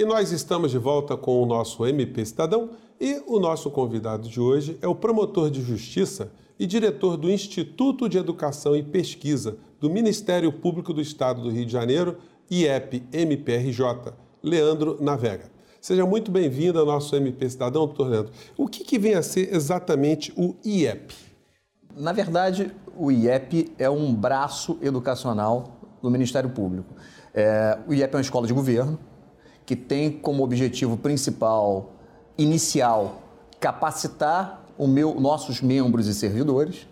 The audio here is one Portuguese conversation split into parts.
E nós estamos de volta com o nosso MP Cidadão e o nosso convidado de hoje é o promotor de justiça e diretor do Instituto de Educação e Pesquisa do Ministério Público do Estado do Rio de Janeiro, IEP-MPRJ, Leandro Navega. Seja muito bem-vindo ao nosso MP Cidadão, doutor Leandro. O que, que vem a ser exatamente o IEP? Na verdade, o IEP é um braço educacional do Ministério Público. É, o IEP é uma escola de governo que tem como objetivo principal, inicial, capacitar o meu, nossos membros e servidores.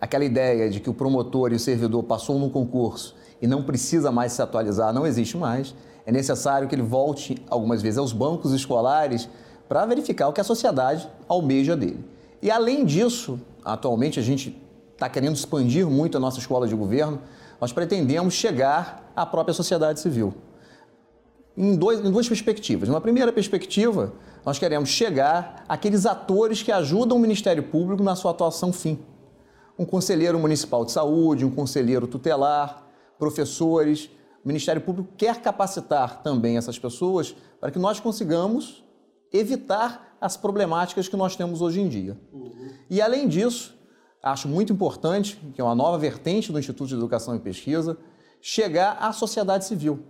Aquela ideia de que o promotor e o servidor passou num concurso e não precisa mais se atualizar não existe mais é necessário que ele volte algumas vezes aos bancos escolares para verificar o que a sociedade almeja dele. E além disso, atualmente a gente está querendo expandir muito a nossa escola de governo, nós pretendemos chegar à própria sociedade civil. Em, dois, em duas perspectivas. Uma primeira perspectiva, nós queremos chegar àqueles atores que ajudam o Ministério Público na sua atuação fim. Um conselheiro municipal de saúde, um conselheiro tutelar, professores, o Ministério Público quer capacitar também essas pessoas para que nós consigamos evitar as problemáticas que nós temos hoje em dia. Uhum. E além disso, acho muito importante, que é uma nova vertente do Instituto de Educação e Pesquisa, chegar à sociedade civil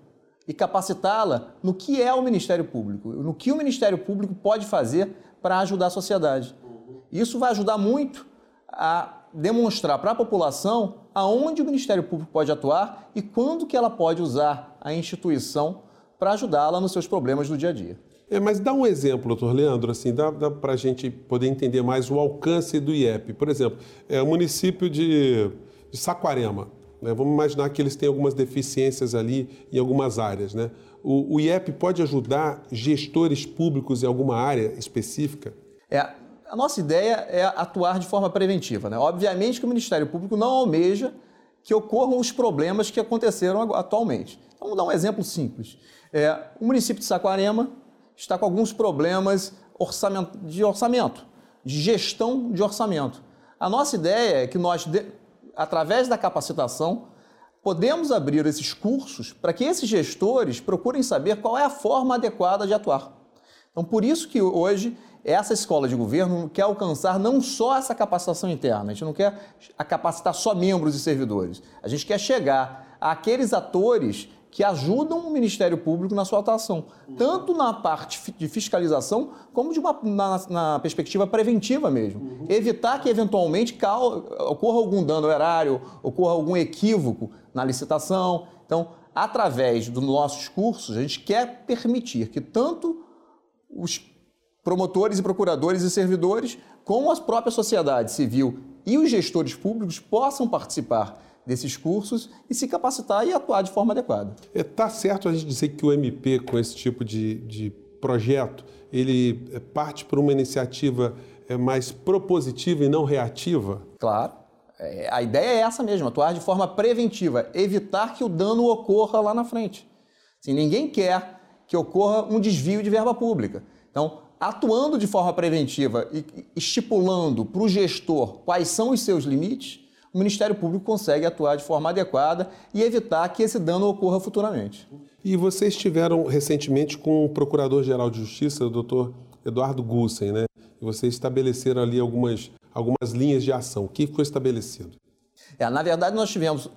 e capacitá-la no que é o Ministério Público, no que o Ministério Público pode fazer para ajudar a sociedade. Uhum. Isso vai ajudar muito a demonstrar para a população aonde o Ministério Público pode atuar e quando que ela pode usar a instituição para ajudá-la nos seus problemas do dia a dia. É, mas dá um exemplo, doutor Leandro, assim, dá, dá para a gente poder entender mais o alcance do IEP. Por exemplo, é o município de, de Saquarema. Né? Vamos imaginar que eles têm algumas deficiências ali em algumas áreas. Né? O, o IEP pode ajudar gestores públicos em alguma área específica? É, a nossa ideia é atuar de forma preventiva. Né? Obviamente que o Ministério Público não almeja que ocorram os problemas que aconteceram atualmente. Então, vamos dar um exemplo simples. É, o município de Saquarema está com alguns problemas orçamento, de orçamento, de gestão de orçamento. A nossa ideia é que nós, através da capacitação, podemos abrir esses cursos para que esses gestores procurem saber qual é a forma adequada de atuar. Então, por isso que hoje essa escola de governo quer alcançar não só essa capacitação interna, a gente não quer capacitar só membros e servidores, a gente quer chegar àqueles atores que ajudam o Ministério Público na sua atuação, tanto na parte de fiscalização, como de uma, na, na perspectiva preventiva mesmo. Uhum. Evitar que, eventualmente, ocorra algum dano erário, ocorra algum equívoco na licitação. Então, através dos nossos cursos, a gente quer permitir que tanto os promotores e procuradores e servidores, como a própria sociedade civil e os gestores públicos possam participar desses cursos e se capacitar e atuar de forma adequada. Está é, tá certo a gente dizer que o MP, com esse tipo de, de projeto, ele é, parte por uma iniciativa é, mais propositiva e não reativa? Claro. É, a ideia é essa mesmo, atuar de forma preventiva, evitar que o dano ocorra lá na frente. Assim, ninguém quer que ocorra um desvio de verba pública. Então, atuando de forma preventiva e estipulando para o gestor quais são os seus limites, o Ministério Público consegue atuar de forma adequada e evitar que esse dano ocorra futuramente. E vocês estiveram recentemente com o Procurador-Geral de Justiça, o doutor Eduardo Gussen, né? E vocês estabeleceram ali algumas, algumas linhas de ação. O que foi estabelecido? É, na verdade, nós tivemos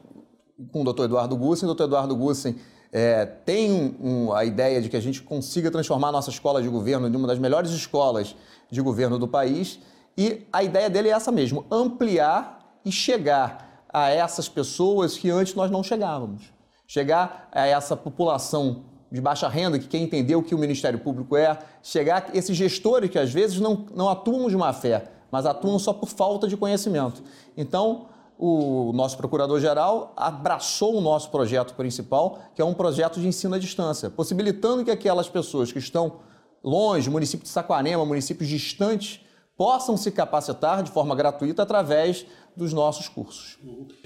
com o doutor Eduardo Gussen, o doutor Eduardo Gussen é, tem um, um, a ideia de que a gente consiga transformar a nossa escola de governo em uma das melhores escolas de governo do país. E a ideia dele é essa mesmo: ampliar e chegar a essas pessoas que antes nós não chegávamos. Chegar a essa população de baixa renda que quer entender o que o Ministério Público é, chegar a esses gestores que às vezes não, não atuam de má fé, mas atuam só por falta de conhecimento. Então, o nosso procurador-geral abraçou o nosso projeto principal, que é um projeto de ensino à distância, possibilitando que aquelas pessoas que estão longe, município de Saquarema, municípios distantes, possam se capacitar de forma gratuita através dos nossos cursos.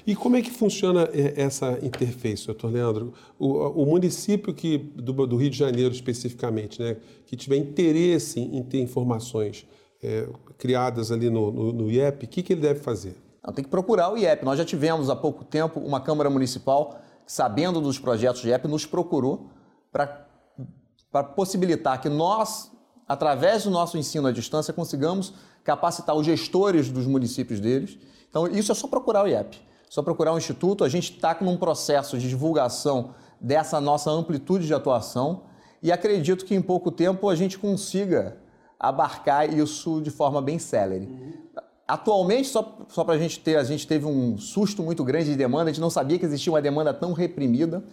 E como é que funciona é, essa interface, doutor Leandro? O, o município que, do, do, Rio de Janeiro especificamente, né, que tiver interesse em ter informações é, criadas ali no, no, no IEP, o que, que ele deve fazer? Não, tem que procurar o IEP. Nós já tivemos há pouco tempo uma Câmara Municipal, sabendo dos projetos do IEP, nos procurou para possibilitar que nós, através do nosso ensino à distância, consigamos capacitar os gestores dos municípios deles. Então, isso é só procurar o IEP, só procurar o Instituto. A gente está num processo de divulgação dessa nossa amplitude de atuação e acredito que em pouco tempo a gente consiga abarcar isso de forma bem célere. Uhum. Atualmente, só, só para a gente ter, a gente teve um susto muito grande de demanda, a gente não sabia que existia uma demanda tão reprimida.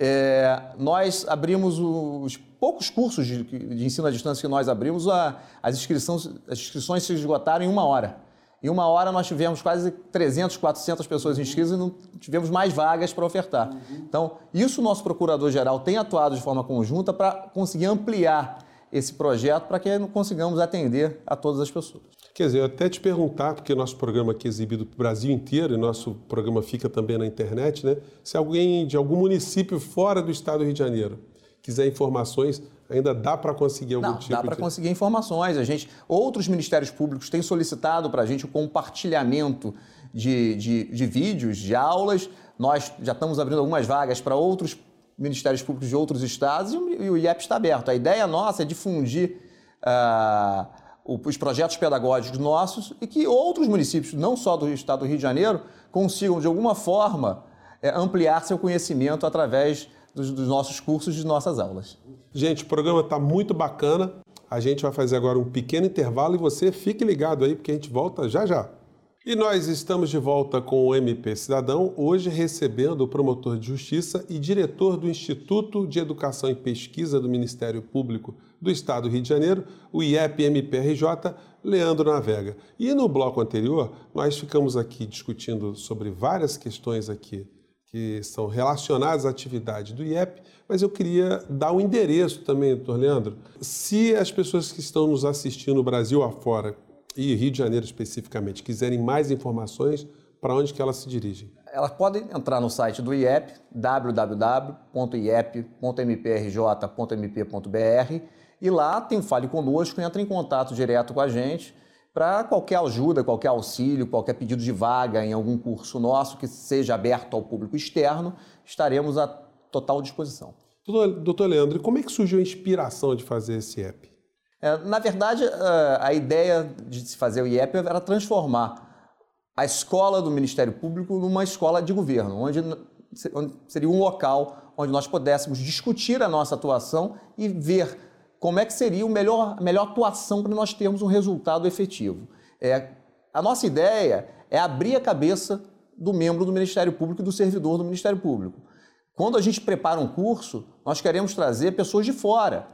É, nós abrimos os poucos cursos de, de, ensino à distância que nós abrimos, a, as, inscrições, as inscrições se esgotaram em uma hora. Em uma hora nós tivemos quase 300, 400 pessoas inscritas e não tivemos mais vagas para ofertar. Uhum. Então, isso o nosso procurador-geral tem atuado de forma conjunta para conseguir ampliar esse projeto para que consigamos atender a todas as pessoas. Quer dizer, eu até te perguntar, porque nosso programa aqui é exibido para o Brasil inteiro e nosso programa fica também na internet, né? Se alguém de algum município fora do estado do Rio de Janeiro quiser informações, ainda dá para conseguir algum Não, tipo dá para de... conseguir informações. A gente, outros ministérios públicos têm solicitado para a gente o compartilhamento de, de, de vídeos, de aulas. Nós já estamos abrindo algumas vagas para outros ministérios públicos de outros estados e o IEP está aberto. A ideia nossa é difundir uh, os projetos pedagógicos nossos e que outros municípios, não só do estado do Rio de Janeiro, consigam de alguma forma é, ampliar seu conhecimento através dos, dos nossos cursos e de nossas aulas. Gente, o programa está muito bacana. A gente vai fazer agora um pequeno intervalo e você fique ligado aí, porque a gente volta já já. E nós estamos de volta com o MP Cidadão, hoje recebendo o promotor de justiça e diretor do Instituto de Educação e Pesquisa do Ministério Público do Estado do Rio de Janeiro, o IEP-MPRJ, Leandro Navega. E no bloco anterior, nós ficamos aqui discutindo sobre várias questões aqui que são relacionadas à atividade do IEP, mas eu queria dar o um endereço também, doutor Leandro. Se as pessoas que estão nos assistindo no Brasil afora, e Rio de Janeiro especificamente, quiserem mais informações, para onde que elas se dirigem? Elas podem entrar no site do IEP, www.iep.mprj.mp.br, e lá tem Fale Conosco, entra em contato direto com a gente, para qualquer ajuda, qualquer auxílio, qualquer pedido de vaga em algum curso nosso que seja aberto ao público externo, estaremos à total disposição. Doutor Leandro, como é que surgiu a inspiração de fazer esse app? É, na verdade, a ideia de se fazer o IEP era transformar a escola do Ministério Público numa escola de governo, onde, seria um local onde nós pudéssemos discutir a nossa atuação e ver como é que seria o melhor, a melhor atuação para nós termos um resultado efetivo. É, a nossa ideia é abrir a cabeça do membro do Ministério Público e do servidor do Ministério Público. Quando a gente prepara um curso, nós queremos trazer pessoas de fora,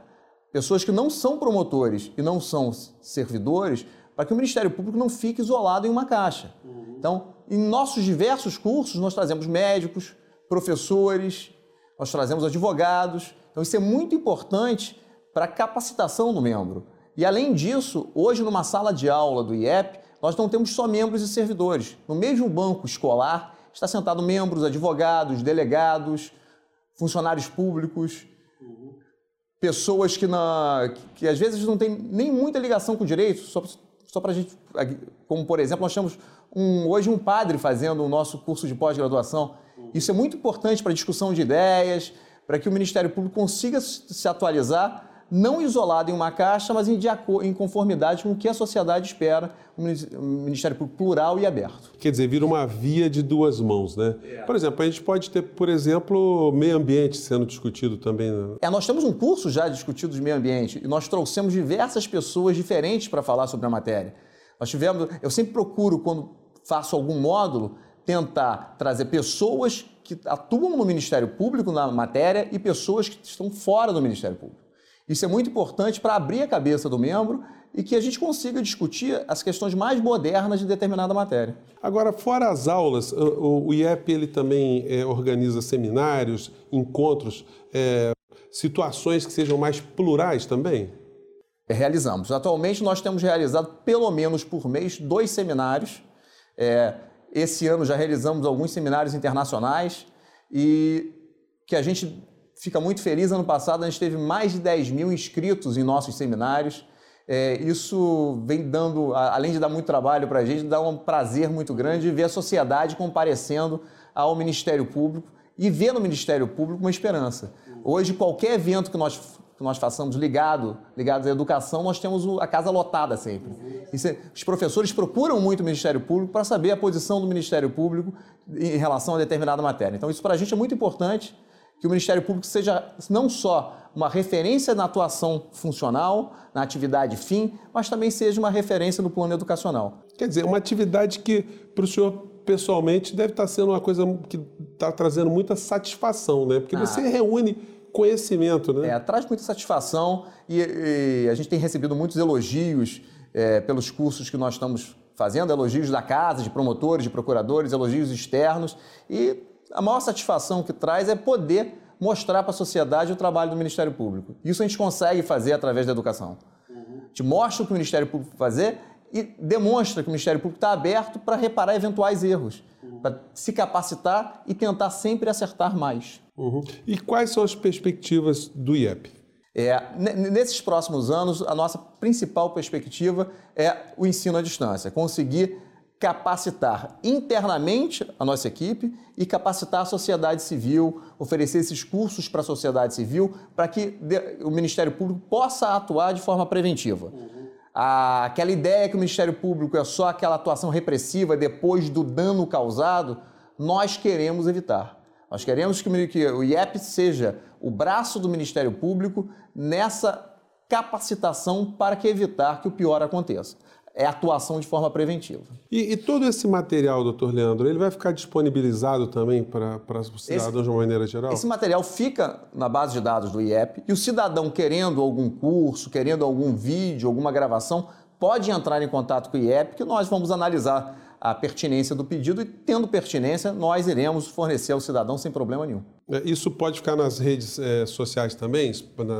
pessoas que não são promotores e não são servidores, para que o Ministério Público não fique isolado em uma caixa. Uhum. Então, em nossos diversos cursos, nós trazemos médicos, professores, nós trazemos advogados. Então, isso é muito importante para a capacitação do membro. E além disso, hoje numa sala de aula do IEP, nós não temos só membros e servidores. No mesmo banco escolar está sentado membros, advogados, delegados, funcionários públicos, pessoas que, na, que, às vezes não têm nem muita ligação com o direito, só, só para a gente, como por exemplo, nós temos um, hoje um padre fazendo o nosso curso de pós-graduação. Isso é muito importante para a discussão de ideias, para que o Ministério Público consiga se atualizar não isolado em uma caixa, mas em, em conformidade com o que a sociedade espera, um Ministério Público plural e aberto. Quer dizer, vira uma via de duas mãos, né? É. Por exemplo, a gente pode ter, por exemplo, meio ambiente sendo discutido também. Né? É, nós temos um curso já discutido de meio ambiente e nós trouxemos diversas pessoas diferentes para falar sobre a matéria. Nós tivemos, eu sempre procuro, quando faço algum módulo, tentar trazer pessoas que atuam no Ministério Público na matéria e pessoas que estão fora do Ministério Público. Isso é muito importante para abrir a cabeça do membro e que a gente consiga discutir as questões mais modernas de determinada matéria. Agora, fora as aulas, o IEP ele também é, organiza seminários, encontros, é, situações que sejam mais plurais também? Realizamos. Atualmente nós temos realizado pelo menos por mês dois seminários. É, esse ano já realizamos alguns seminários internacionais e que a gente fica muito feliz. Ano passado a gente teve mais de 10 mil inscritos em nossos seminários. É, isso vem dando, além de dar muito trabalho para a gente, dá um prazer muito grande de ver a sociedade comparecendo ao Ministério Público e ver no Ministério Público uma esperança. Hoje, qualquer evento que nós que nós façamos ligado, ligados à educação, nós temos a casa lotada sempre. Os professores procuram muito o Ministério Público para saber a posição do Ministério Público em relação a determinada matéria. Então, isso para a gente é muito importante, que o Ministério Público seja não só uma referência na atuação funcional, na atividade fim, mas também seja uma referência no plano educacional. Quer dizer, uma atividade que, para o senhor pessoalmente, deve estar sendo uma coisa que está trazendo muita satisfação, né? Porque ah. você reúne conhecimento, né? É, traz muita satisfação e, e, a gente tem recebido muitos elogios é, pelos cursos que nós estamos fazendo, elogios da casa, de promotores, de procuradores, elogios externos e a maior satisfação que traz é poder mostrar para a sociedade o trabalho do Ministério Público. Isso a gente consegue fazer através da educação. Uhum. A gente mostra o que o Ministério Público fazer e demonstra que o Ministério Público está aberto para reparar eventuais erros, uhum. para se capacitar e tentar sempre acertar mais. Uhum. E quais são as perspectivas do IEP? É, nesses próximos anos, a nossa principal perspectiva é o ensino à distância, conseguir capacitar internamente a nossa equipe e capacitar a sociedade civil, oferecer esses cursos para a sociedade civil, para que o Ministério Público possa atuar de forma preventiva. Uhum. aquela ideia que o Ministério Público é só aquela atuação repressiva depois do dano causado, nós queremos evitar. Nós queremos que o IEP seja o braço do Ministério Público nessa capacitação para que evitar que o pior aconteça é atuação de forma preventiva. E, e, todo esse material, doutor Leandro, ele vai ficar disponibilizado também para os cidadãos de uma maneira geral? Esse material fica na base de dados do IEP e o cidadão querendo algum curso, querendo algum vídeo, alguma gravação, pode entrar em contato com o IEP que nós vamos analisar a pertinência do pedido e, tendo pertinência, nós iremos fornecer ao cidadão sem problema nenhum. É, isso pode ficar nas redes é, sociais também,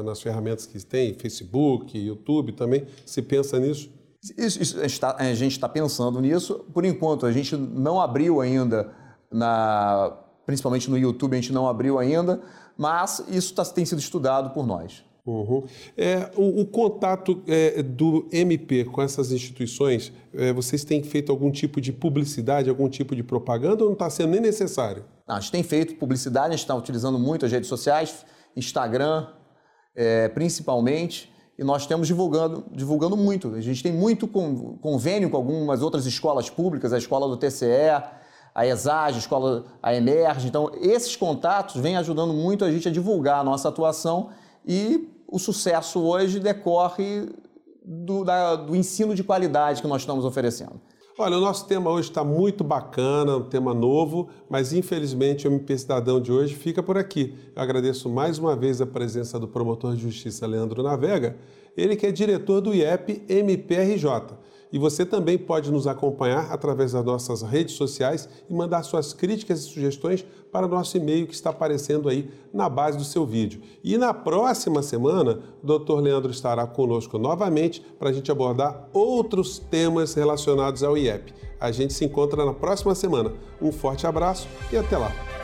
nas ferramentas que tem, Facebook, YouTube também. Se pensa nisso? Isso, isso, a gente está tá pensando nisso. Por enquanto, a gente não abriu ainda, na, principalmente no YouTube, a gente não abriu ainda, mas isso tá, tem sido estudado por nós. Uhum. É, o, o contato é, do MP com essas instituições, é, vocês têm feito algum tipo de publicidade, algum tipo de propaganda ou não está sendo nem necessário? Não, a gente tem feito publicidade, a gente está utilizando muito as redes sociais, Instagram, é, principalmente e nós temos divulgando, divulgando muito. A gente tem muito convênio com algumas outras escolas públicas, a escola do TCE, a ESAG, a escola a Emerge. Então, esses contatos vêm ajudando muito a gente a divulgar a nossa atuação e o sucesso hoje decorre do, da, do ensino de qualidade que nós estamos oferecendo. Olha, o nosso tema hoje está muito bacana, um tema novo, mas infelizmente o MP Cidadão de hoje fica por aqui. Eu agradeço mais uma vez a presença do promotor de justiça Leandro Navega, ele que é diretor do IEP MPRJ. E você também pode nos acompanhar através das nossas redes sociais e mandar suas críticas e sugestões para o nosso e-mail que está aparecendo aí na base do seu vídeo. E na próxima semana, o Dr. Leandro estará conosco novamente para a gente abordar outros temas relacionados ao IEP. A gente se encontra na próxima semana. Um forte abraço e até lá!